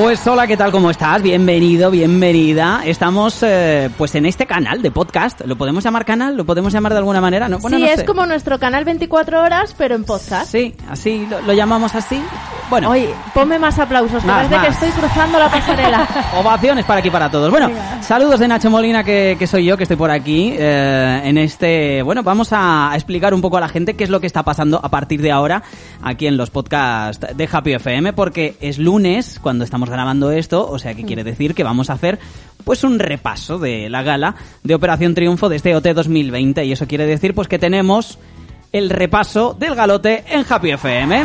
Pues hola, ¿qué tal? ¿Cómo estás? Bienvenido, bienvenida. Estamos eh, pues en este canal de podcast. ¿Lo podemos llamar canal? ¿Lo podemos llamar de alguna manera? ¿No? sí, es como nuestro canal 24 horas, pero en podcast. Sí, así lo, lo llamamos así. Bueno. Oye, ponme más aplausos, que Más, parece que estoy cruzando la pasarela. Ovaciones para aquí para todos. Bueno, saludos de Nacho Molina, que, que soy yo, que estoy por aquí. eh, en este. Bueno, vamos a explicar un poco a la gente qué es lo que está pasando a partir de ahora aquí en los podcasts de Happy FM, porque es lunes cuando estamos grabando esto, o sea que quiere decir que vamos a hacer pues un repaso de la gala de Operación Triunfo de este OT 2020 y eso quiere decir pues que tenemos el repaso del galote en Happy FM.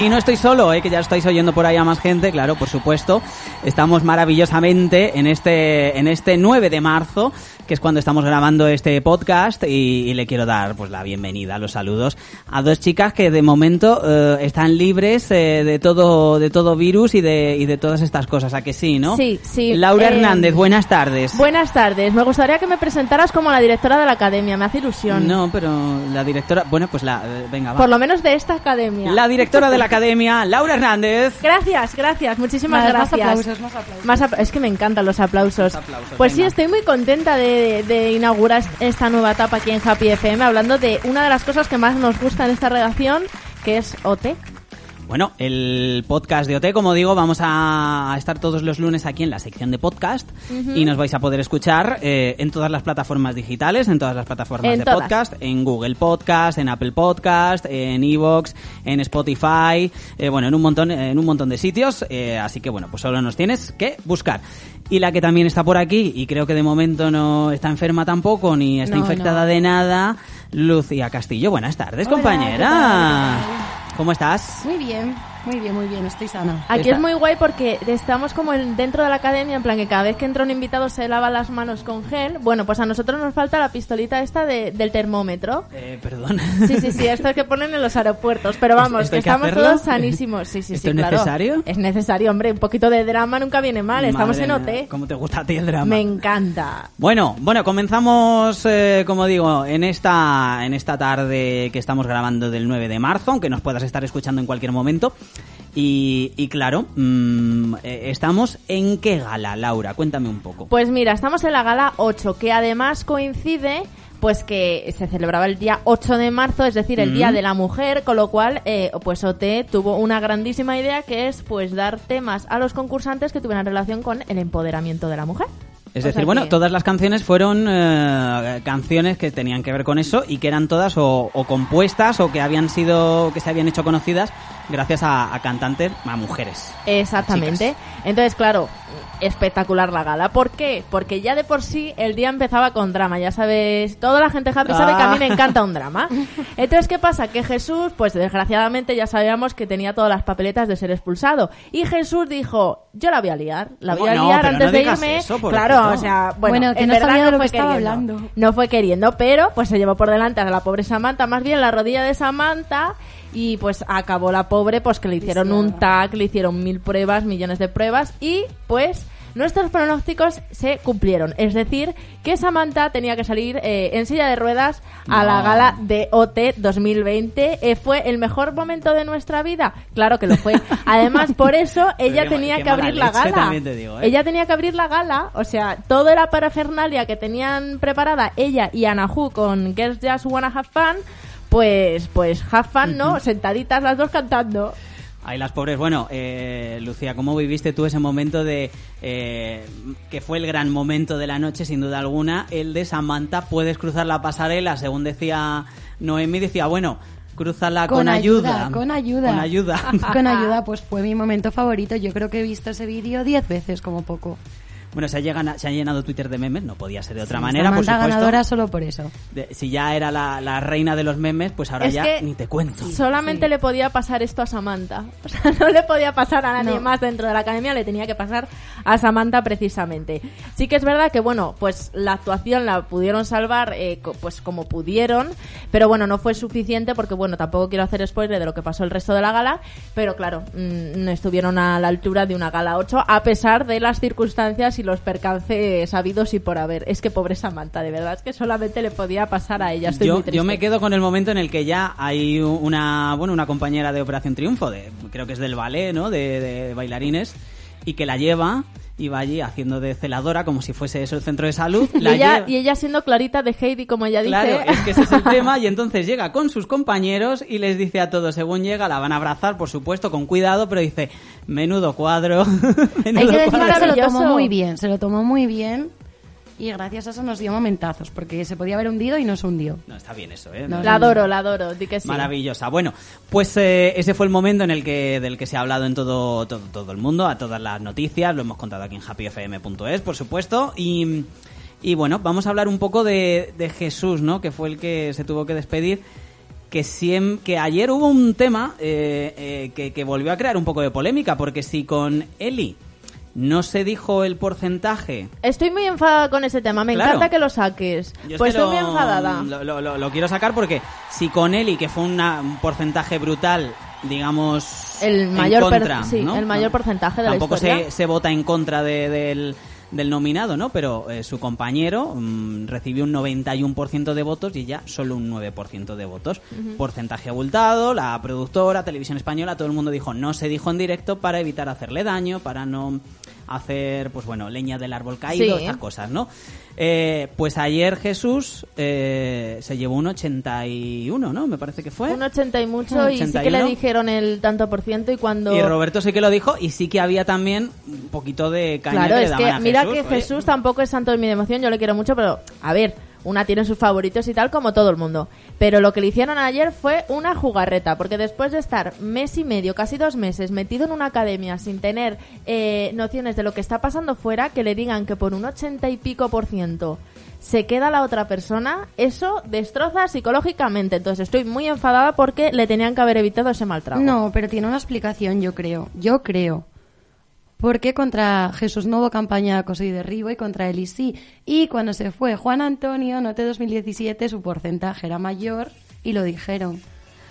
Y no estoy solo, ¿eh? que ya estáis oyendo por ahí a más gente, claro, por supuesto. Estamos maravillosamente en este, en este 9 de marzo, que es cuando estamos grabando este podcast, y, y le quiero dar pues la bienvenida, los saludos a dos chicas que de momento eh, están libres eh, de todo, de todo virus y de, y de todas estas cosas, ¿a que sí, no? Sí, sí, Laura eh, Hernández, buenas tardes. Buenas tardes, me gustaría que me presentaras como la directora de la academia, me hace ilusión. No, pero la directora, bueno, pues la, eh, venga, va. Por lo menos de esta academia. La directora de la academia, Laura Hernández. Gracias, gracias, muchísimas Más- más gracias. aplausos, más aplausos. Más apla- es que me encantan los aplausos. Aplausos, pues sí, estoy muy contenta de, de inaugurar esta nueva etapa aquí en Happy FM, hablando de una de las cosas que más nos gusta en esta redacción, que es OT. Bueno, el podcast de OT, como digo, vamos a estar todos los lunes aquí en la sección de podcast y nos vais a poder escuchar eh, en todas las plataformas digitales, en todas las plataformas En de todas. podcast, en Google Podcast, en Apple Podcast, en Evox, en Spotify, eh, bueno, en un montón, en un montón de sitios. eh, así que bueno, pues solo nos tienes que buscar. Y la que también está por aquí y creo que de momento no está enferma tampoco ni está No, infectada no. de nada, Lucía Castillo. Buenas tardes, Hola, compañera. ¿Cómo estás? Muy bien, muy bien, muy bien, estoy sana. Aquí Está- es muy guay porque estamos como en- dentro de la academia, en plan que cada vez que entra un invitado se lava las manos con gel. Bueno, pues a nosotros nos falta la pistolita esta de- del termómetro. Eh, perdón. Sí, sí, sí, esto que ponen en los aeropuertos. Pero vamos, ¿Esto que estamos todos sanísimos. Sí, sí, ¿Esto sí, es claro. necesario? Es necesario, hombre. Un poquito de drama nunca viene mal. Estamos en OT. ¿Cómo te gusta a ti el drama? Me encanta. Bueno, bueno, comenzamos, eh, como digo, en esta, en esta tarde que estamos grabando del 9 de marzo, aunque nos puedas estar escuchando en cualquier momento. Y, y claro, mm, eh, estamos en qué gala, Laura, cuéntame un poco. Pues mira, estamos en la gala 8, que además coincide pues que se celebraba el día 8 de marzo, es decir, el Mm. Día de la Mujer, con lo cual, eh, pues OT tuvo una grandísima idea que es pues dar temas a los concursantes que tuvieran relación con el empoderamiento de la mujer. Es O decir, bueno, que- todas las canciones fueron eh, canciones que tenían que ver con eso y que eran todas o, o compuestas o que habían sido, que se habían hecho conocidas gracias a, a cantantes, a mujeres. Exactamente. Entonces, claro, espectacular la gala. ¿Por qué? Porque ya de por sí el día empezaba con drama. Ya sabes, toda la gente happy sabe que a mí me Ah. encanta un drama. Entonces, ¿qué pasa? Que Jesús, pues desgraciadamente ya sabíamos que tenía todas las papeletas de ser expulsado. Y Jesús dijo, yo la voy a liar. La voy ¿Cómo a no? liar antes no de irme. eso, claro, o sea, bueno, Bueno, que en no verdad sabía de no lo fue que estaba queriendo. hablando. No fue queriendo, pero pues se llevó por delante a la pobre Samantha, más bien la rodilla de Samantha y pues acabó la pobre pues que le hicieron un tag, le hicieron mil pruebas, millones de pruebas y pues nuestros pronósticos se cumplieron. Es decir, que Samantha tenía que salir eh, en silla de ruedas a la gala de OT 2020. Eh, ¿Fue el mejor momento de nuestra vida? Claro que lo fue. Además, por eso ella qué- tenía qué que abrir la gala. también te digo, ¿eh? Ella tenía que abrir la gala, o sea, toda la parafernalia que tenían preparada ella y Anahu con Girls Just Wanna Have Fun, pues, pues have fun, ¿no? Sentaditas las dos cantando. Ay, las pobres. Bueno, eh, Lucía, ¿cómo viviste tú ese momento de eh, que fue el gran momento de la noche, sin duda alguna, el de Samantha? Puedes cruzar la pasarela, según decía Noemi, decía, bueno, crúzala con, Con ayuda. ayuda, con ayuda. Con ayuda. Con ayuda, pues fue mi momento favorito. Yo creo que he visto ese vídeo diez veces como poco. Bueno, se ha, llegado- se ha llenado Twitter de memes, no podía ser de otra Sí, manera, por Samantha supuesto. ganadora solo por eso. De- si ya era la, la reina de los memes, pues ahora Es ya ni te cuento. Solamente sí. le podía pasar esto a Samantha. O sea, no le podía pasar a nadie No. más dentro de la academia, le tenía que pasar a Samantha precisamente. Sí que es verdad que, bueno, pues la actuación la pudieron salvar eh, co- pues como pudieron, pero bueno, no fue suficiente porque, bueno, tampoco quiero hacer spoiler de lo que pasó el resto de la gala, pero claro, mm, no estuvieron a la altura de una gala 8 a pesar de las circunstancias y los percances habidos y por haber. Es que pobre Samantha, de verdad, es que solamente le podía pasar a ella. Estoy yo, muy triste. yo me quedo con el momento en el que ya hay una, bueno, una compañera de Operación Triunfo, de, creo que es del ballet, ¿no? De, de bailarines, y que la lleva y va allí haciendo de celadora como si fuese eso el centro de salud. Y la ella, lleva- y ella siendo Clarita de Heidi, como ella Claro, dice. es que ese es el tema y entonces llega con sus compañeros y les dice a todos, según llega, la van a abrazar, por supuesto, con cuidado, pero dice, menudo cuadro. menudo Hay que decir cuadro". que se lo tomó muy bien, se lo tomó muy bien y gracias a eso nos dio momentazos, porque se podía haber hundido y no se hundió. No, está bien eso, ¿eh? No, La adoro, la adoro, di que sí. Maravillosa. Bueno, pues eh, ese fue el momento en el que del que se ha hablado en todo, todo todo el mundo, a todas las noticias, lo hemos contado aquí en happyfm.es, por supuesto, y, y bueno, vamos a hablar un poco de, de Jesús, ¿no? Que fue el que se tuvo que despedir. Que, siem- que ayer hubo un tema eh, eh, que, que volvió a crear un poco de polémica, porque si con Eli no se dijo el porcentaje Estoy muy enfadada con ese tema, me Claro. encanta que lo saques. Yo es Pues estoy lo- muy enfadada. Lo, lo- lo- lo quiero sacar porque si con Eli, que fue una- un porcentaje brutal, digamos, El en mayor per- contra, sí, ¿no? el mayor porcentaje de la Tampoco historia. Se, se vota en contra de- del, del nominado, ¿no? Pero eh, su compañero mm, recibió un 91% de votos y ella solo un 9% de votos. Porcentaje abultado, la productora, Televisión Española, todo el mundo dijo no se dijo en directo para evitar hacerle daño, para no hacer, pues bueno, leña del árbol caído, Sí. estas cosas, ¿no? Eh, pues ayer Jesús eh, se llevó un 81, ¿no? Me parece que fue. Un 80 y mucho, y sí que 81. le dijeron el tanto por ciento y cuando... Y Roberto sí que lo dijo y sí que había también un poquito de caña Claro, que le es que a mira Jesús, que oye. Jesús tampoco es santo de mi devoción, yo le quiero mucho, pero a ver, una tiene sus favoritos y tal como todo el mundo. Pero lo que le hicieron ayer fue una jugarreta, porque después de estar mes y medio, casi dos meses, metido en una academia sin tener eh, nociones de lo que está pasando fuera, que le digan que por un ochenta y pico por ciento se queda la otra persona, eso destroza psicológicamente. Entonces estoy muy enfadada porque le tenían que haber evitado ese mal trago. No, pero tiene una explicación, yo creo. Yo creo. Porque contra Jesús no hubo campaña de acoso y derribo y contra él y sí. Y cuando se fue Juan Antonio, noté 2017, su porcentaje era mayor y lo dijeron.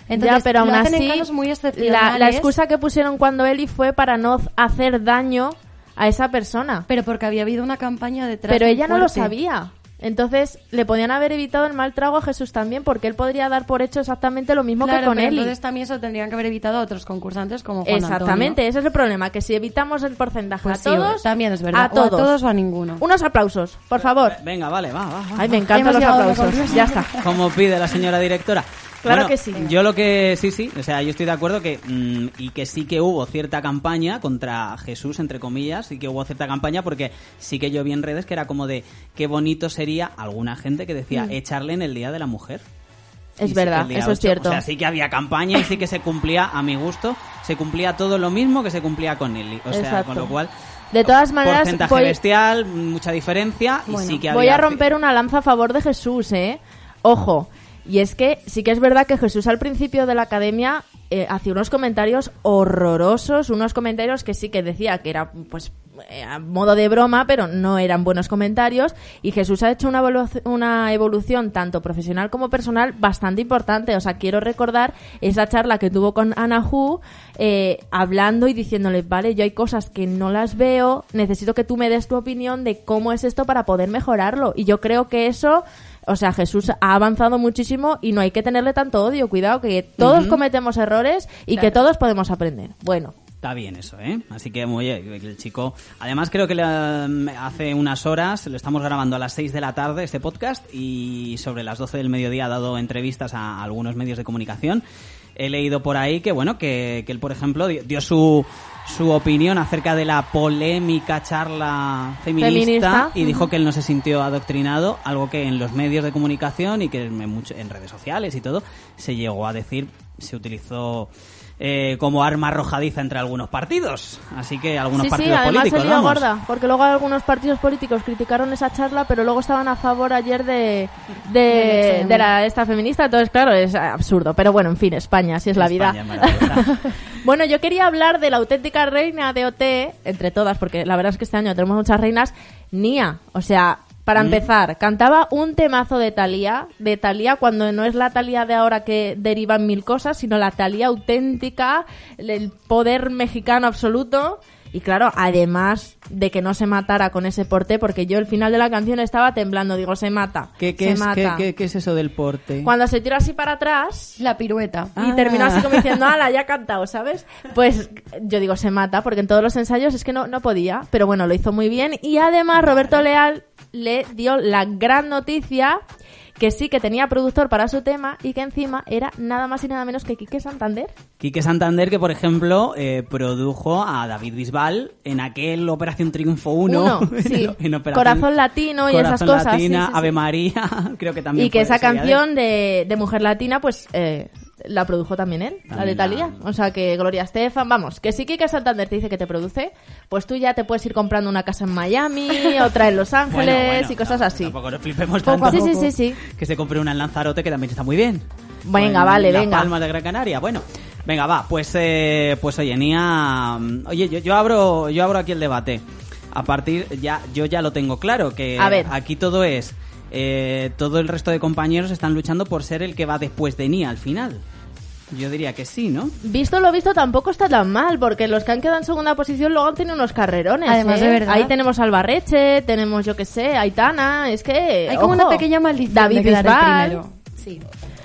Entonces, ya, pero aún así, muy la, la excusa que pusieron cuando Eli fue para no hacer daño a esa persona. Pero porque había habido una campaña detrás. Pero ella no lo sabía. Entonces, le podían haber evitado el mal trago a Jesús también, porque él podría dar por hecho exactamente lo mismo Claro, que con pero Eli. entonces también se lo tendrían que haber evitado a otros concursantes como Juan Exactamente, Antonio. ese es el problema, que si evitamos el porcentaje Pues a sí, todos, también es verdad. a O a todos, todos o a ninguno. Unos aplausos, por favor. Venga, vale, va, va, va. Ay, me encantan Hemos los aplausos. Ya está. Como pide la señora directora. Claro Bueno, que sí. Yo lo que sí, sí, o sea, yo estoy de acuerdo que mm, y que sí que hubo cierta campaña contra Jesús, entre comillas, sí que hubo cierta campaña porque sí que yo vi en redes que era como de qué bonito sería alguna gente que decía echarle en el Día de la Mujer. Mm. Es Y verdad, eso es 8, cierto. O sea, sí que había campaña y sí que se cumplía, a mi gusto, se cumplía todo lo mismo que se cumplía con Eli. O sea, Exacto. con lo cual... De todas maneras, Porcentaje voy- bestial, mucha diferencia y sí que Voy había... a romper una lanza a favor de Jesús, ¿eh? Ojo. Y es que sí que es verdad que Jesús al principio de la academia eh, hacía unos comentarios horrorosos, unos comentarios que sí que decía que era pues eh, a modo de broma, pero no eran buenos comentarios. Y Jesús ha hecho una, evolu- una evolución tanto profesional como personal bastante importante. O sea, quiero recordar esa charla que tuvo con Ana Hu, eh, hablando y diciéndole, vale, yo hay cosas que no las veo, necesito que tú me des tu opinión de cómo es esto para poder mejorarlo. Y yo creo que eso o sea, Jesús ha avanzado muchísimo y no hay que tenerle tanto odio. Cuidado, que todos cometemos errores y que todos podemos aprender. Bueno, Está bien eso, ¿eh? Así que muy el chico. Además creo que le, um, hace unas horas lo estamos grabando a las 6 de la tarde este podcast y sobre las 12 del mediodía ha dado entrevistas a algunos medios de comunicación. He leído por ahí que bueno que, que él por ejemplo dio, dio su su opinión acerca de la polémica charla feminista, Feminista. y dijo que él no se sintió adoctrinado, algo que en los medios de comunicación y que en, en redes sociales y todo se llegó a decir, se utilizó eh, como arma arrojadiza entre algunos partidos. Así que algunos sí, sí, partidos además políticos. se vamos. gorda, porque luego algunos partidos políticos criticaron esa charla, pero luego estaban a favor ayer de, de, la esta feminista, entonces claro, es absurdo. Pero bueno, en fin, España, así es la vida. España. Bueno, yo quería hablar de la auténtica reina de OT, entre todas, porque la verdad es que este año tenemos muchas reinas, Nia. O sea, para Mm. empezar, cantaba un temazo de Thalía, de Thalía cuando no es la Thalía de ahora que derivan mil cosas, sino la Thalía auténtica, el poder mexicano absoluto. Y claro, además de que no se matara con ese porte, porque yo el final de la canción estaba temblando, digo, se mata. ¿Qué, qué se es, mata. qué- qué- qué es eso del porte? Cuando se tira así para atrás, La pirueta. y Ah. terminó así como diciendo, ala, ya ha cantado, ¿sabes? Pues yo digo, se mata, porque en todos los ensayos es que no, no podía, pero bueno, lo hizo muy bien. Y además Roberto Leal le dio la gran noticia que sí que tenía productor para su tema y que encima era nada más y nada menos que Quique Santander. Quique Santander, que por ejemplo eh, produjo a David Bisbal en aquel Operación Triunfo 1. Uno, sí. en Operación Corazón Latino y esas cosas, Latina, sí. Ave María, creo que también Y que esa canción de, de Mujer Latina, pues eh, la produjo también él, la de la- Talía. O sea que Gloria Estefan, vamos, que si Kike Santander te dice que te produce, pues tú ya te puedes ir comprando una casa en Miami, otra en Los Ángeles Bueno, bueno, y cosas no, así. Tampoco nos flipemos Poco tanto. Sí, sí, sí, sí. Que se compre una en Lanzarote, que también está muy bien. Venga, en vale, Las venga. Palmas de Gran Canaria. Bueno, venga, va. Pues, eh, pues oye, Nia... Oye, yo, yo abro, yo abro aquí el debate. A partir, ya, yo ya lo tengo claro, que A ver. aquí todo es... eh, todo el resto de compañeros están luchando por ser el que va después de Nia al final. Yo diría que sí, ¿no? Visto lo visto tampoco está tan mal, porque los que han quedado en segunda posición luego han tenido unos carrerones. Además, ¿eh? de verdad. Ahí tenemos Albarreche, tenemos, yo que sé, Aitana, es que... Hay como ojo, una pequeña maldición David de el primero. Sí.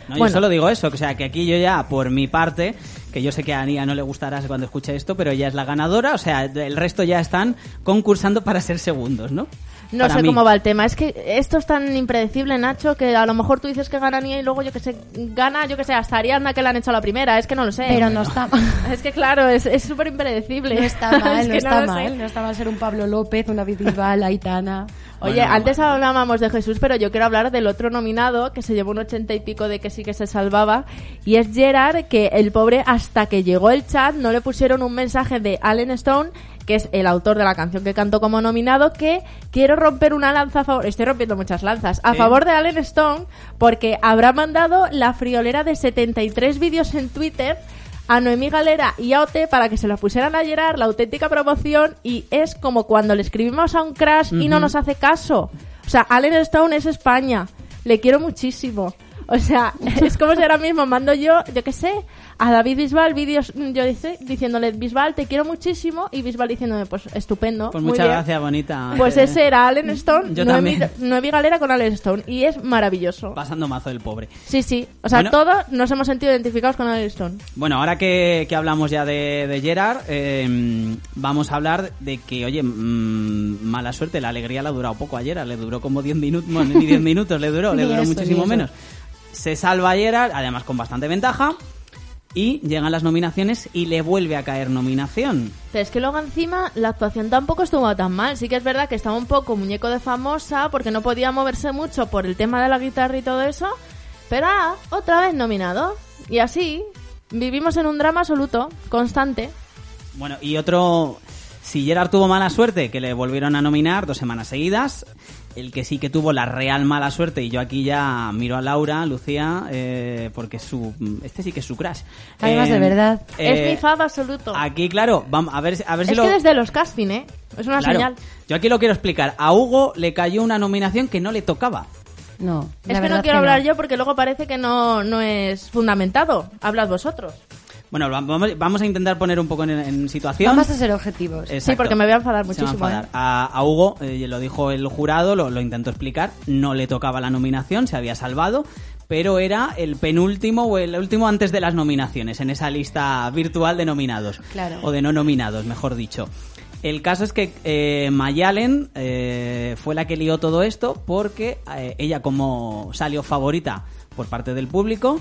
No, yo Bueno. solo digo eso, o sea, que aquí yo ya, por mi parte, que yo sé que a Ania no le gustará cuando escuche esto, pero ella es la ganadora, o sea, el resto ya están concursando para ser segundos, ¿no? No Para sé mí. cómo va el tema. Es que esto es tan impredecible, Nacho, que a lo mejor tú dices que gana Nia y luego yo que sé, gana, yo que sé, hasta Ariadna que la han hecho a la primera. Es que no lo sé. Pero no está mal. Es que claro, es es súper impredecible. No está mal, Es no está sé. mal. No está mal ser un Pablo López, una Bisbal, Aitana. Oye, Bueno, antes hablábamos de Jesús, pero yo quiero hablar del otro nominado que se llevó un ochenta y pico de que sí que se salvaba. Y es Gerard, que el pobre, hasta que llegó el chat, no le pusieron un mensaje de Allen Stone, que es el autor de la canción que cantó como nominado, que quiero romper una lanza a favor. Estoy rompiendo muchas lanzas. A Sí. favor de Allen Stone, porque habrá mandado la friolera de 73 vídeos en Twitter a Noemí Galera y a OT para que se la pusieran a Gerard, la auténtica promoción, y es como cuando le escribimos a un crash y no nos hace caso. O sea, Allen Stone es España. Le quiero muchísimo. O sea, es como si ahora mismo mando yo, yo qué sé, a David Bisbal vídeos, mm, yo dice, diciéndole, Bisbal, te quiero muchísimo, y Bisbal diciéndome, pues estupendo. Pues muy muchas bien". gracias, bonita. Pues Eh, ese era Allen Stone, Yo Noemí, también. Noemí Galera con Allen Stone, y es maravilloso. Pasando mazo el pobre. Sí, sí. O sea, Bueno. todos nos hemos sentido identificados con Allen Stone. Bueno, ahora que, que hablamos ya de, de Gerard, eh, vamos a hablar de que, oye, mm, mala suerte, la alegría le ha durado poco a Gerard, le duró como 10 minutos, bueno, ni 10 minutos le duró, le duró eso, muchísimo menos. Se salva Gerard, además con bastante ventaja, y llegan las nominaciones y le vuelve a caer nominación. Pero es que luego encima la actuación tampoco estuvo tan mal. Sí que es verdad que estaba un poco muñeco de famosa porque no podía moverse mucho por el tema de la guitarra y todo eso. Pero ah, otra vez nominado. Y así vivimos en un drama absoluto, constante. Bueno, y otro, si Gerard tuvo mala suerte, que le volvieron a nominar dos semanas seguidas, el que sí que tuvo la real mala suerte, y yo aquí ya miro a Laura, Lucía, eh, porque su, este sí que es su crush. Además, Eh, de verdad. es eh, mi fab absoluto. Aquí, claro, vamos a ver, a ver si es lo... que desde los casting, ¿eh? Es una Claro, señal. Yo aquí lo quiero explicar. A Hugo le cayó una nominación que no le tocaba. No. Es que no quiero hablar yo porque luego parece que no, no es fundamentado. Hablad vosotros. Bueno, va- vamos, vamos a intentar poner un poco en, en situación. Vamos a ser objetivos. Exacto. Sí, porque me voy a enfadar Se va a muchísimo. enfadar. ¿eh? A, a Hugo, eh, lo dijo el jurado, lo, lo intentó explicar, no le tocaba la nominación, se había salvado, pero era el penúltimo o el último antes de las nominaciones, en esa lista virtual de nominados. Claro. O de no nominados, mejor dicho. El caso es que eh, Mayalen eh, fue la que lió todo esto porque eh, ella como salió favorita por parte del público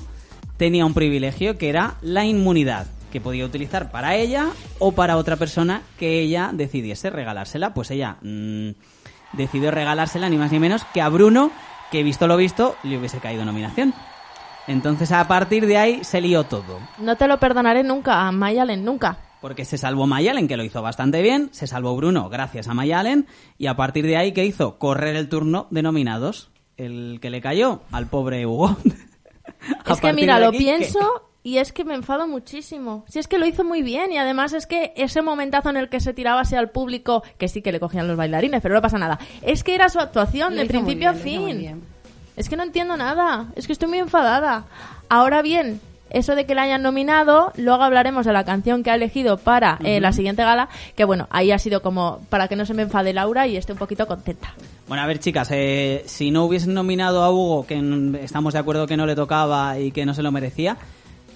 tenía un privilegio que era la inmunidad que podía utilizar para ella o para otra persona que ella decidiese regalársela. Pues ella mm, decidió regalársela ni más ni menos que a Bruno, que visto lo visto le hubiese caído nominación. Entonces a partir de ahí se lió todo. No te lo perdonaré nunca, a Mayalen, nunca. Porque se salvó Mayalen, que lo hizo bastante bien, se salvó Bruno gracias a Mayalen, y a partir de ahí, ¿qué hizo? Correr el turno de nominados. El que le cayó al pobre Hugo. Es que mira, lo pienso y es que me enfado muchísimo. Si es que lo hizo muy bien y además es que ese momentazo en el que se tiraba hacia el público, que sí que le cogían los bailarines, pero no pasa nada. Es que era su actuación Lo de principio a bien, fin. Es que no entiendo nada. Es que estoy muy enfadada. Ahora bien, eso de que la hayan nominado, luego hablaremos de la canción que ha elegido para eh, la siguiente gala, que bueno, ahí ha sido como para que no se me enfade Laura y esté un poquito contenta. Bueno, a ver, chicas, eh, si no hubiesen nominado a Hugo, que estamos de acuerdo que no le tocaba y que no se lo merecía,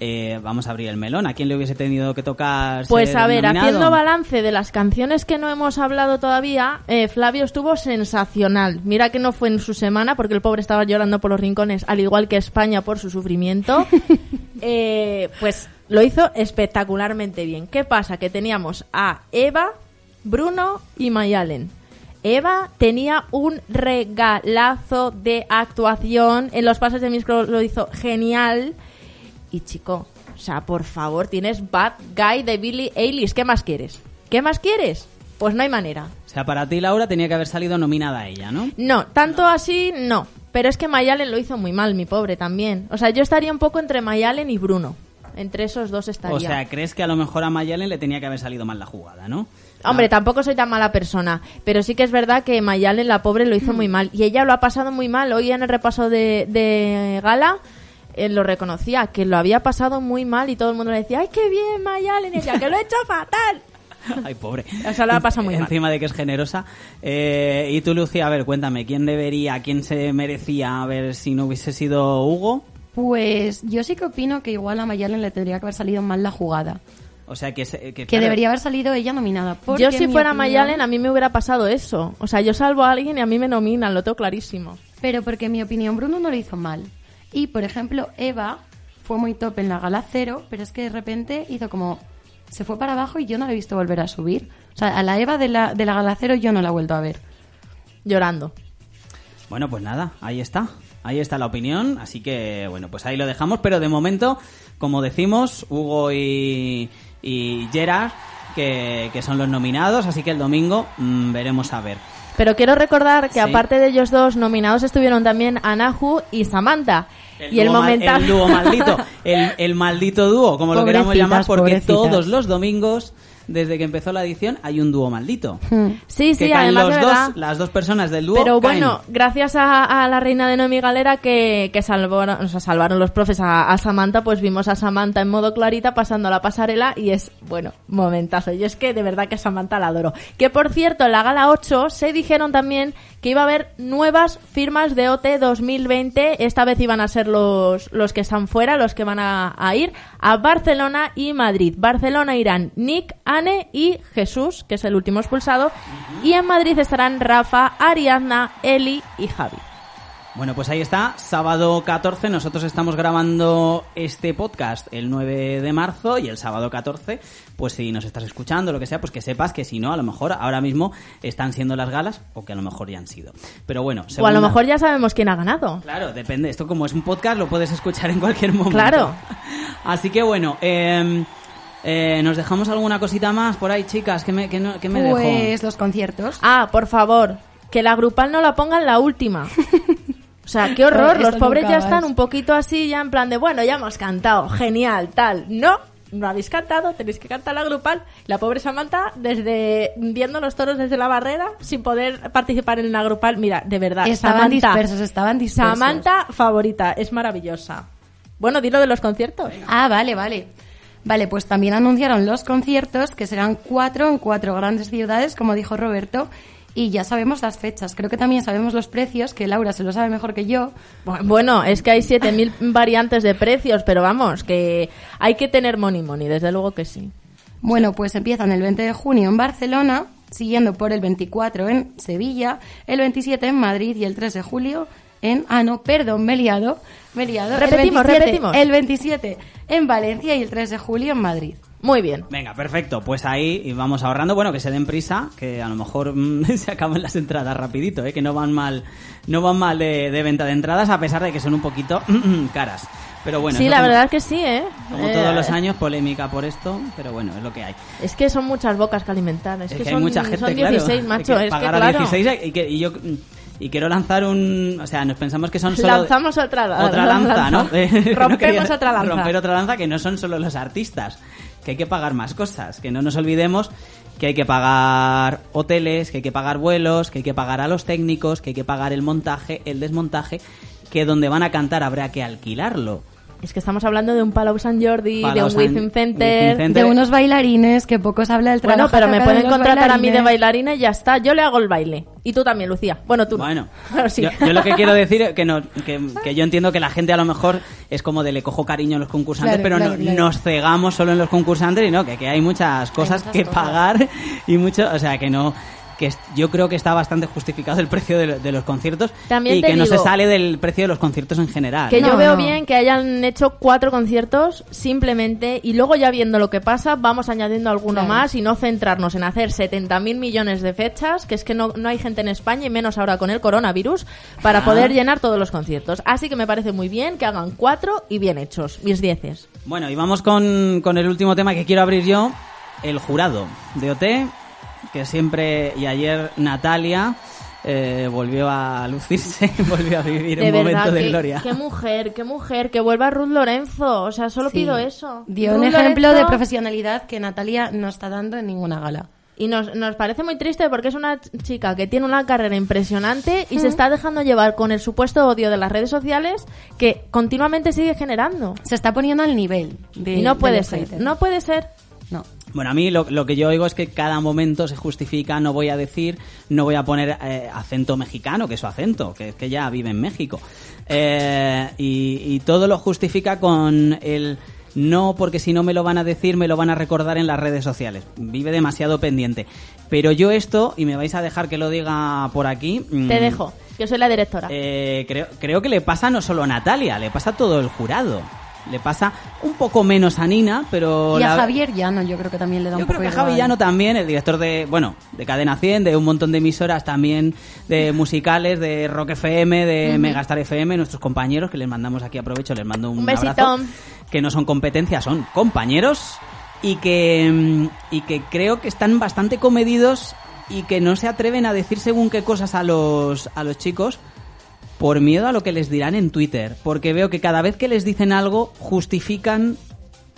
eh, vamos a abrir el melón. ¿A quién le hubiese tenido que tocar? Pues ser a ver, nominado? haciendo balance de las canciones que no hemos hablado todavía, eh, Flavio estuvo sensacional. Mira que no fue en su semana porque el pobre estaba llorando por los rincones, al igual que España por su sufrimiento. Eh, pues lo hizo espectacularmente bien. ¿Qué pasa? Que teníamos a Eva, Bruno y Mayalen. Eva tenía un regalazo de actuación. En los pases de micro lo hizo genial. Y chico, o sea, por favor, tienes Bad Guy de Billy Eilish. ¿Qué más quieres? ¿Qué más quieres? Pues no hay manera. O sea, para ti, Laura, tenía que haber salido nominada a ella, ¿no? No, tanto así, no. Pero es que Mayalen lo hizo muy mal, mi pobre, también. O sea, yo estaría un poco entre Mayalen y Bruno. Entre esos dos estaría. O sea, ¿crees que a lo mejor a Mayalen le tenía que haber salido mal la jugada, no? Hombre, tampoco soy tan mala persona, pero sí que es verdad que Mayalen, la pobre, lo hizo muy mal. Y ella lo ha pasado muy mal. Hoy en el repaso de, de gala eh, lo reconocía, que lo había pasado muy mal y todo el mundo le decía, ¡ay, qué bien, Mayalen! Y ella, que lo he hecho fatal. Ay, pobre. O sea, la pasa muy mal. Encima de que es generosa. Eh, y tú, Lucía, a ver, cuéntame, ¿quién debería, quién se merecía, a ver si no hubiese sido Hugo? Pues yo sí que opino que igual a Mayalen le tendría que haber salido mal la jugada. O sea, que... se- que, Que claro, debería haber salido ella nominada. porque Yo si fuera opinión- Mayalen, a mí me hubiera pasado eso. O sea, yo salvo a alguien y a mí me nominan, lo tengo clarísimo. Pero porque en mi opinión Bruno no lo hizo mal. Y, por ejemplo, Eva fue muy top en la gala cero, pero es que de repente hizo como... Se fue para abajo y yo no la he visto volver a subir. O sea, a la Eva de la, de la gala cero yo no la he vuelto a ver. Llorando. Bueno, pues nada, ahí está. Ahí está la opinión, así que bueno, pues ahí lo dejamos, pero de momento, como decimos, Hugo y, y Gerard, que, que son los nominados, así que el domingo mm, veremos a ver. Pero quiero recordar que Sí. aparte de ellos dos nominados estuvieron también Anahu y Samantha. Y el dúo mal- momentazo... el dúo maldito, el, el maldito dúo, como lo queramos llamar, porque pobrecitas. todos los domingos, desde que empezó la edición, hay un dúo maldito. Sí, que sí, caen además los de dos, las dos personas del dúo. Pero caen. bueno, gracias a, a la reina de Noemi Galera que, que salvaron, o sea, salvaron los profes a, a Samantha, pues vimos a Samantha en modo clarita pasando la pasarela y es, bueno, momentazo. Yo es que de verdad que a Samantha la adoro. Que por cierto, en la gala 8 se dijeron también que iba a haber nuevas firmas de OT 2020. Esta vez iban a ser los, los que están fuera, los que van a, a ir a Barcelona y Madrid. Barcelona irán Nick, Anne y Jesús, que es el último expulsado. Y en Madrid estarán Rafa, Ariadna, Eli y Javi. Bueno, pues ahí está, sábado 14, nosotros estamos grabando este podcast el 9 de marzo y el sábado 14, pues si nos estás escuchando, lo que sea, pues que sepas que si no, a lo mejor ahora mismo están siendo las galas o que a lo mejor ya han sido. Pero bueno, O a lo mejor ya sabemos quién ha ganado. Claro, depende, esto como es un podcast lo puedes escuchar en cualquier momento. Claro. Así que bueno, eh, eh, nos dejamos alguna cosita más por ahí, chicas, que me, que no- que me dejó? Pues los conciertos. Ah, por favor, que la grupal no la ponga en la última. O sea, qué horror, los pobres ya están un poquito así, ya en plan de, bueno, ya hemos cantado, genial, tal. No, no habéis cantado, tenéis que cantar la grupal. La pobre Samantha, desde viendo los toros desde la barrera, sin poder participar en la grupal. Mira, de verdad, Estaban Samantha, dispersos, estaban dispersos. Samantha, favorita, es maravillosa. Bueno, dilo de los conciertos. Ah, vale, vale. Vale, pues también anunciaron los conciertos, que serán cuatro en cuatro grandes ciudades, como dijo Roberto, y ya sabemos las fechas. Creo que también sabemos los precios, que Laura se lo sabe mejor que yo. Bueno, es que hay 7.000 variantes de precios, pero vamos, que hay que tener money money, desde luego que sí. Bueno, pues empiezan el 20 de junio en Barcelona, siguiendo por el 24 en Sevilla, el 27 en Madrid y el 3 de julio en... Ah, no, perdón, me he liado. Me he liado. Repetimos, el 27, repetimos. El 27 en Valencia y el 3 de julio en Madrid. Muy bien. Venga, perfecto. Pues ahí vamos ahorrando. Bueno, que se den prisa, que a lo mejor mm, se acaban las entradas rapidito, ¿eh? que no van mal, no van mal de, de venta de entradas, a pesar de que son un poquito caras. Pero bueno, sí, es la como- verdad que sí, ¿eh? Como Eh, todos los años, polémica por esto, pero bueno, es lo que hay. Es que son muchas bocas que alimentar. Es, Es que, que, son, hay mucha gente, son claro. 16, macho. Hay que es que pagar a claro. 16 y, que- y yo y quiero lanzar un, o sea, nos pensamos que son solo Lanzamos otra, otra lanza, ¿no? Eh, Rompemos no quería otra lanza. Romper otra lanza que no son solo los artistas, que hay que pagar más cosas, que no nos olvidemos que hay que pagar hoteles, que hay que pagar vuelos, que hay que pagar a los técnicos, que hay que pagar el montaje, el desmontaje, que donde van a cantar habrá que alquilarlo. Es que estamos hablando de un Palau San Jordi, de un Within Center. Within Center. De unos bailarines que poco se habla del trabajo. Bueno, pero me pueden contratar a mí de bailarina y ya está. Yo le hago el baile. Y tú también, Lucía. Bueno, tú no. Bueno, Pero sí. yo, yo lo que quiero decir es que, no, que, que yo entiendo que la gente a lo mejor es como de le cojo cariño a los concursantes, Claro, pero claro, no- claro. nos cegamos solo en los concursantes y no, que, que hay muchas cosas muchas que cosas. pagar y mucho, o sea, que no que yo creo que está bastante justificado el precio de, lo- de los conciertos También y que no se sale del precio de los conciertos en general. Que ¿no? yo No, veo no. bien que hayan hecho cuatro conciertos simplemente y luego ya viendo lo que pasa vamos añadiendo alguno Claro. más y no centrarnos en hacer 70.000 millones de fechas, que es que no, no hay gente en España y menos ahora con el coronavirus para Ah. poder llenar todos los conciertos. Así que me parece muy bien que hagan cuatro y bien hechos, mis dieces. Bueno, y vamos con, con el último tema que quiero abrir yo, el jurado de OT, que siempre, y ayer Natalia eh, volvió a lucirse, volvió a vivir De un momento verdad, de qué, gloria. qué mujer, qué mujer, que vuelva Ruth Lorenzo, o sea, solo Sí. pido eso. Dio un Ruth ejemplo de Lorenzo- profesionalidad que Natalia no está dando en ninguna gala. Y nos, nos parece muy triste porque es una ch- chica que tiene una carrera impresionante y se está dejando llevar con el supuesto odio de las redes sociales que continuamente sigue generando. Se está poniendo al nivel de. y no de puede ser, haters. no puede ser. No. Bueno, a mí lo, lo que yo oigo es que cada momento se justifica, no voy a decir, no voy a poner eh, acento mexicano, que es su acento, que es que ya vive en México. Eh, y, y todo lo justifica con el no, porque si no me lo van a decir, me lo van a recordar en las redes sociales. Vive demasiado pendiente. Pero yo esto, y me vais a dejar que lo diga por aquí. mm, Te dejo, yo soy la directora. eh, creo, creo que le pasa no solo a Natalia, le pasa a todo el jurado. Le pasa un poco menos a Nina, pero... Y a la- Javier Llano, yo creo que también le da yo un creo poco que igual. Javi Llano también, el director de, bueno, de Cadena 100, de un montón de emisoras también, de musicales, de Rock FM, de Megastar FM, nuestros compañeros, que les mandamos aquí, aprovecho, les mando un, Un besito. abrazo, que no son competencias, son compañeros, y que, mm, y que creo que están bastante comedidos y que no se atreven a decir según qué cosas a los, a los chicos, por miedo a lo que les dirán en Twitter, porque veo que cada vez que les dicen algo justifican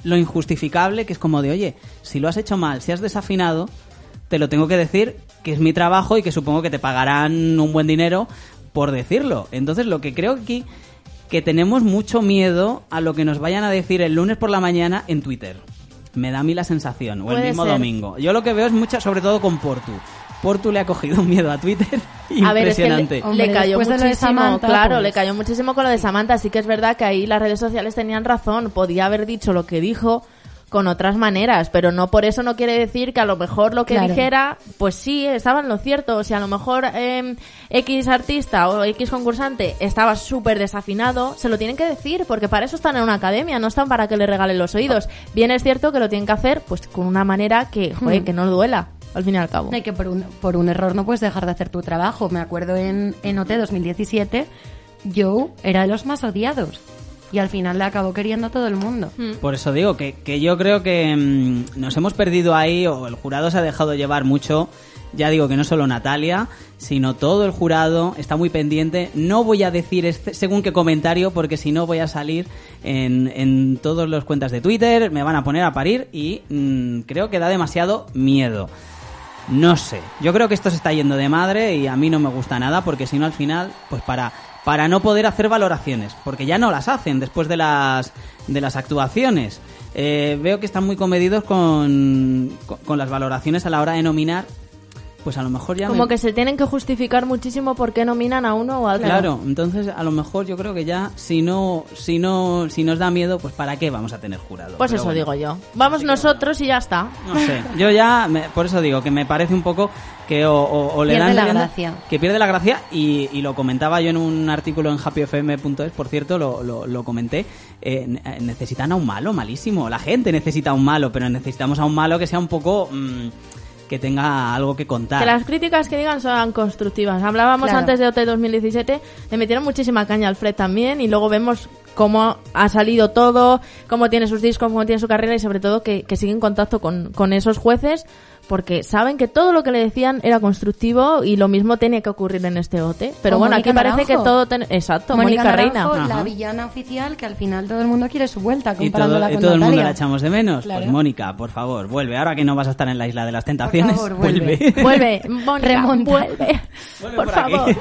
lo injustificable, que es como de, oye, si lo has hecho mal, si has desafinado, te lo tengo que decir, que es mi trabajo y que supongo que te pagarán un buen dinero por decirlo. Entonces, lo que creo aquí que tenemos mucho miedo a lo que nos vayan a decir el lunes por la mañana en Twitter. Me da a mí la sensación, o el mismo ser. domingo. Yo lo que veo es mucha, sobre todo con Portu. Portu le ha cogido un miedo a Twitter A ver, es que impresionante. le, Hombre, le cayó de de muchísimo, Samantha, claro, pues- le cayó muchísimo con lo de Samantha. Sí que es verdad que ahí las redes sociales tenían razón. Podía haber dicho lo que dijo con otras maneras, pero no por eso no quiere decir que a lo mejor lo que Claro. dijera, pues sí, estaba en lo cierto. O sea, a lo mejor eh, X artista o X concursante estaba súper desafinado, se lo tienen que decir, porque para eso están en una academia, no están para que le regalen los oídos. Bien es cierto que lo tienen que hacer pues con una manera que, joder, Hmm. que no duela, al fin y al cabo. Hay que por un, por un error no puedes dejar de hacer tu trabajo. Me acuerdo en, en OT 2017, Joe era de los más odiados. Y al final le acabó queriendo todo el mundo. Por eso digo que, que yo creo que mm, nos hemos perdido ahí, o el jurado se ha dejado llevar mucho. Ya digo que no solo Natalia, sino todo el jurado está muy pendiente. No voy a decir este- según qué comentario, porque si no voy a salir en, en todas las cuentas de Twitter, me van a poner a parir y mm, creo que da demasiado miedo. No sé, yo creo que esto se está yendo de madre y a mí no me gusta nada porque si no al final, pues para, para no poder hacer valoraciones, porque ya no las hacen después de las, de las actuaciones. Eh, veo que están muy comedidos con, con, con las valoraciones a la hora de nominar, pues a lo mejor ya... Como me- que se tienen que justificar muchísimo por qué nominan a uno o a otro. Claro, entonces a lo mejor yo creo que ya si no, si no, si nos da miedo, pues para qué vamos a tener jurado. Pues Pero eso bueno. digo yo. Vamos nosotros y ya está. No sé, yo ya, me- por eso digo que me parece un poco que o, o- o le Pierde dan la rienda- gracia. Que pierde la gracia y, y lo comentaba yo en un artículo en happyfm.es, por cierto, lo, lo, lo comenté. eh, eh, necesitan a un malo, malísimo. La gente necesita a un malo, pero necesitamos a un malo que sea un poco. mm, que tenga algo que contar. Que las críticas que digan sean constructivas. Hablábamos Claro. antes de OT 2017, le metieron muchísima caña al Fred también y luego vemos cómo ha salido todo, cómo tiene sus discos, cómo tiene su carrera y sobre todo que, que sigue en contacto con, con esos jueces porque saben que todo lo que le decían era constructivo y lo mismo tenía que ocurrir en este OT. Pero O bueno, Mónica aquí parece Naranjo. que todo... ten- Exacto, Mónica, Reina. Naranjo, la Ajá. villana oficial que al final todo el mundo quiere su vuelta y todo, comparándola y con todo el mundo la echamos de menos. Claro. Pues Mónica, por favor, vuelve. Ahora que no vas a estar en la isla de las tentaciones, favor, vuelve. vuelve. Vuelve, Mónica, vuelve. Vuelve por por favor.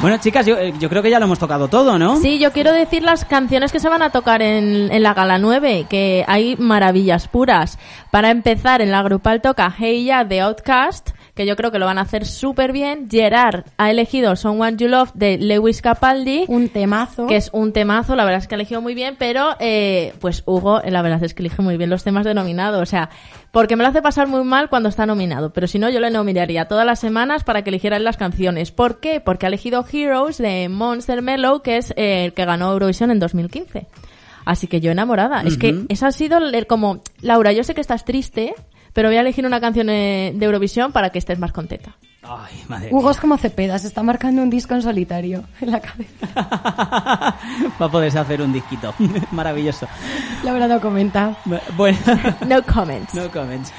Bueno, chicas, yo, eh, yo creo que ya lo hemos tocado todo, ¿no? Sí, yo quiero decir las canciones que se van a tocar en, en la gala 9, que hay maravillas puras. Para empezar, en la grupal toca Hey Ya de Outcast, que yo creo que lo van a hacer súper bien. Gerard ha elegido Someone You Love de Lewis Capaldi. Un temazo. que es un temazo, la verdad es que ha elegido muy bien, pero eh, pues Hugo, eh, la verdad es que elige muy bien los temas de nominado, o sea, porque me lo hace pasar muy mal cuando está nominado, pero si no yo le nominaría todas las semanas para que eligieran las canciones. ¿Por qué? Porque ha elegido Heroes de Monster Mellow, que es eh, el que ganó Eurovisión en 2015. Así que yo enamorada. Es que esa ha sido el- como, Laura, yo sé que estás triste, pero voy a elegir una canción eh, de Eurovisión para que estés más contenta. Ay, madre Hugo es como Cepeda, se está marcando un disco en solitario en la cabeza. Va a poderse hacer un disquito. Maravilloso. Laura no comenta. Bueno, No comments. no comments.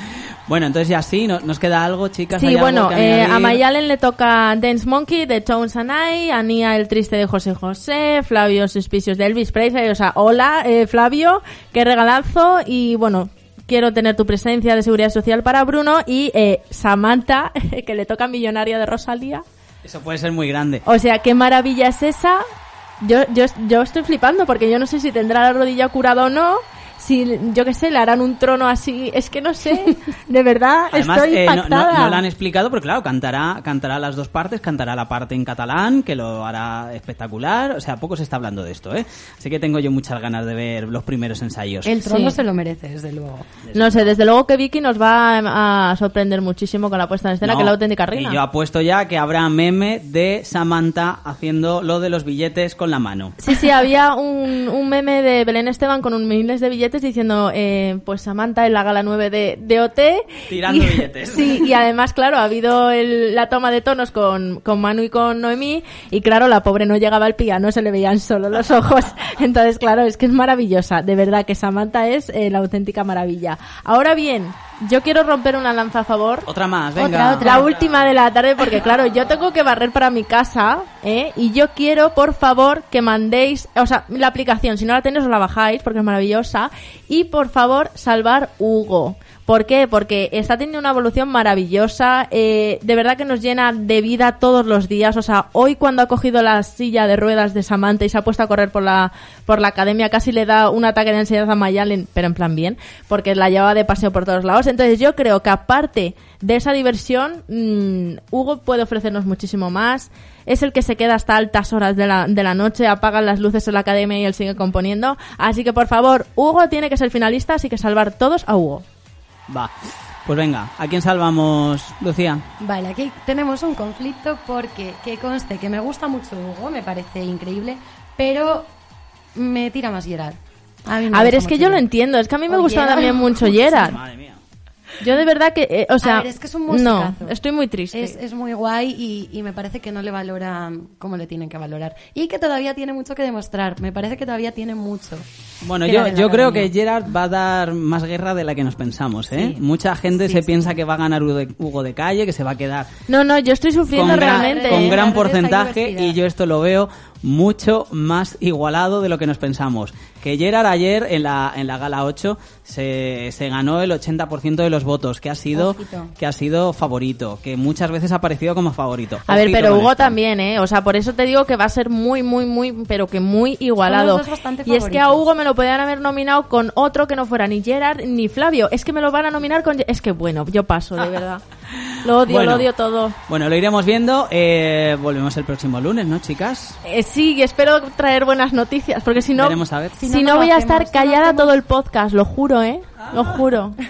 Bueno, entonces ya sí, ¿no- ¿nos queda algo, chicas? ¿Hay Sí, bueno, eh, a Mayalen le toca Dance Monkey de Tones and I, a Nia El Triste de José José, Flavio Suspicious de Elvis Presley, o sea, hola eh, Flavio, qué regalazo y bueno, quiero tener tu presencia de seguridad social para Bruno y eh, Samantha, que le toca Millonaria de Rosalía. Eso puede ser muy grande. O sea, qué maravilla es esa. Yo, yo, yo estoy flipando porque yo no sé si tendrá la rodilla curada o no. Si, yo qué sé, le harán un trono así. Es que no sé. De verdad, Además, estoy eh, no, impactada. no, no lo han explicado, pero claro, cantará, cantará las dos partes, cantará la parte en catalán, que lo hará espectacular. O sea, poco se está hablando de esto, ¿eh? Así que tengo yo muchas ganas de ver los primeros ensayos. El trono Sí. se lo merece, desde luego. No sé, desde luego que Vicky nos va a sorprender muchísimo con la puesta en escena, No, que es la auténtica reina. Y yo apuesto ya que habrá meme de Samantha haciendo lo de los billetes con la mano. Sí, sí, había un, un meme de Belén Esteban con un miles de billetes diciendo, eh, pues Samantha en la gala 9 de, de OT. Tirando Y- billetes. Sí, y además, claro, ha habido el- la toma de tonos con, con Manu y con Noemí, y claro, la pobre no llegaba al piano, se le veían solo los ojos. Entonces, claro, es que es maravillosa. De verdad que Samantha es eh, la auténtica maravilla. Ahora bien, yo quiero romper una lanza a favor Otra más, venga. Otra, otra. la última de la tarde, porque claro, yo tengo que barrer para mi casa, ¿eh? Y yo quiero, por favor, que mandéis, o sea, la aplicación, si no la tenéis, os la bajáis, porque es maravillosa. Y por favor, salvar Hugo. ¿Por qué? Porque está teniendo una evolución maravillosa, eh, de verdad que nos llena de vida todos los días. O sea, hoy cuando ha cogido la silla de ruedas de Samantha y se ha puesto a correr por la, por la academia, casi le da un ataque de ansiedad a Mayalen, pero en plan bien, porque la llevaba de paseo por todos lados. Entonces yo creo que aparte de esa diversión, mm, Hugo puede ofrecernos muchísimo más. Es el que se queda hasta altas horas de la, de la noche, apagan las luces en la academia y él sigue componiendo. Así que por favor, Hugo tiene que ser finalista, así que salvar todos a Hugo. Va. Pues venga, ¿a quién salvamos, Lucía? Vale, aquí tenemos un conflicto porque que conste que me gusta mucho Hugo, me parece increíble, pero me tira más Gerard. A, A ver, es que yo lo entiendo, es que a mí me O gusta Gerard. también mucho Gerard. Yo de verdad que, eh, o sea, ver, es que es un no, estoy muy triste. Es, es muy guay y, y me parece que no le valoran como le tienen que valorar. Y que todavía tiene mucho que demostrar. Me parece que todavía tiene mucho. Bueno, yo, yo creo que. Gerard va a dar más guerra de la que nos pensamos, ¿eh? Sí. Mucha gente Sí, se sí. piensa que va a ganar Hugo de, Hugo de Calle, que se va a quedar No, no, yo estoy sufriendo con gran, realmente. con ¿eh? gran porcentaje y yo esto lo veo mucho más igualado de lo que nos pensamos. Que Gerard ayer en la, en la gala 8 se, se ganó el 80% de los votos, que ha sido Ojito. que ha sido favorito, que muchas veces ha aparecido como favorito. A ver, pero Hugo esto. también, ¿eh? O sea, por eso te digo que va a ser muy, muy, muy, pero que muy igualado. dos bastante Y es que a. Hugo me lo podían haber nominado con otro que no fuera ni Gerard ni Flavio. Es que me lo van a nominar con... Es que bueno, yo paso, de verdad. Lo odio, Bueno. lo odio todo. Bueno, lo iremos viendo. eh, volvemos el próximo lunes, ¿no, chicas? Eh, sí, y espero traer buenas noticias, porque si no... Veremos a ver. Si, Si no, no, no lo voy a estar callada todo el podcast, lo juro, ¿eh? Lo juro.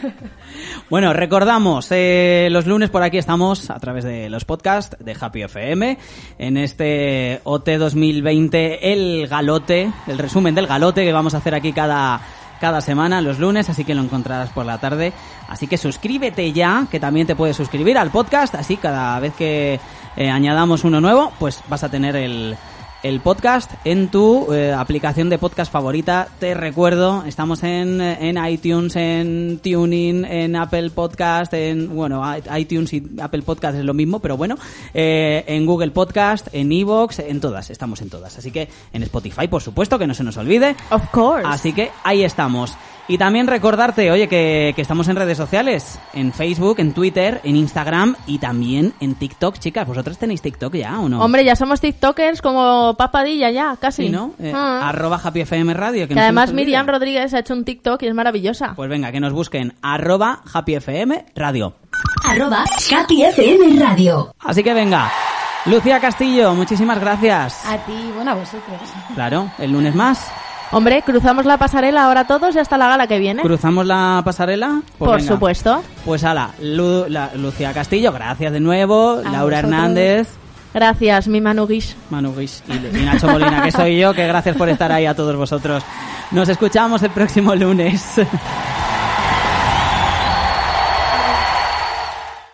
Bueno, recordamos, eh, los lunes por aquí estamos a través de los podcasts de Happy FM, en este OT 2020, el galote, el resumen del galote que vamos a hacer aquí cada, cada semana, los lunes, así que lo encontrarás por la tarde. Así que suscríbete ya, que también te puedes suscribir al podcast, así cada vez que eh, añadamos uno nuevo, pues vas a tener el, el podcast en tu eh, aplicación de podcast favorita. Te recuerdo, estamos en, en iTunes, en Tuning, en Apple Podcast, en, bueno, iTunes y Apple Podcast es lo mismo, pero bueno, eh, en Google Podcast, en Evox, en todas, estamos en todas. Así que en Spotify, por supuesto, que no se nos olvide. Of course. Así que ahí estamos. Y también recordarte, oye, que, que estamos en redes sociales, en Facebook, en Twitter, en Instagram y también en TikTok. Chicas, ¿vosotras tenéis TikTok ya o no? Hombre, ya somos TikTokers como papadilla ya, casi. Sí, ¿no? Eh, Ah. Arroba Happy FM Radio. Que, además. Miriam Rodríguez ha hecho un TikTok y es maravillosa. Pues venga, que nos busquen arroba Happy FM Radio. Arroba Happy FM Radio. Así que venga. Lucía Castillo, muchísimas gracias. A ti, bueno, a vosotros. Claro, el lunes más. Hombre, cruzamos la pasarela ahora todos y hasta la gala que viene. ¿Cruzamos la pasarela? Pues Por venga. supuesto. Pues ala, Lu- la- Lucía Castillo, gracias de nuevo. A Laura vosotros. Hernández, Gracias, mi Manu Guix. Manu Guix y, y Nacho Molina, que soy yo, que gracias por estar ahí a todos vosotros. Nos escuchamos el próximo lunes.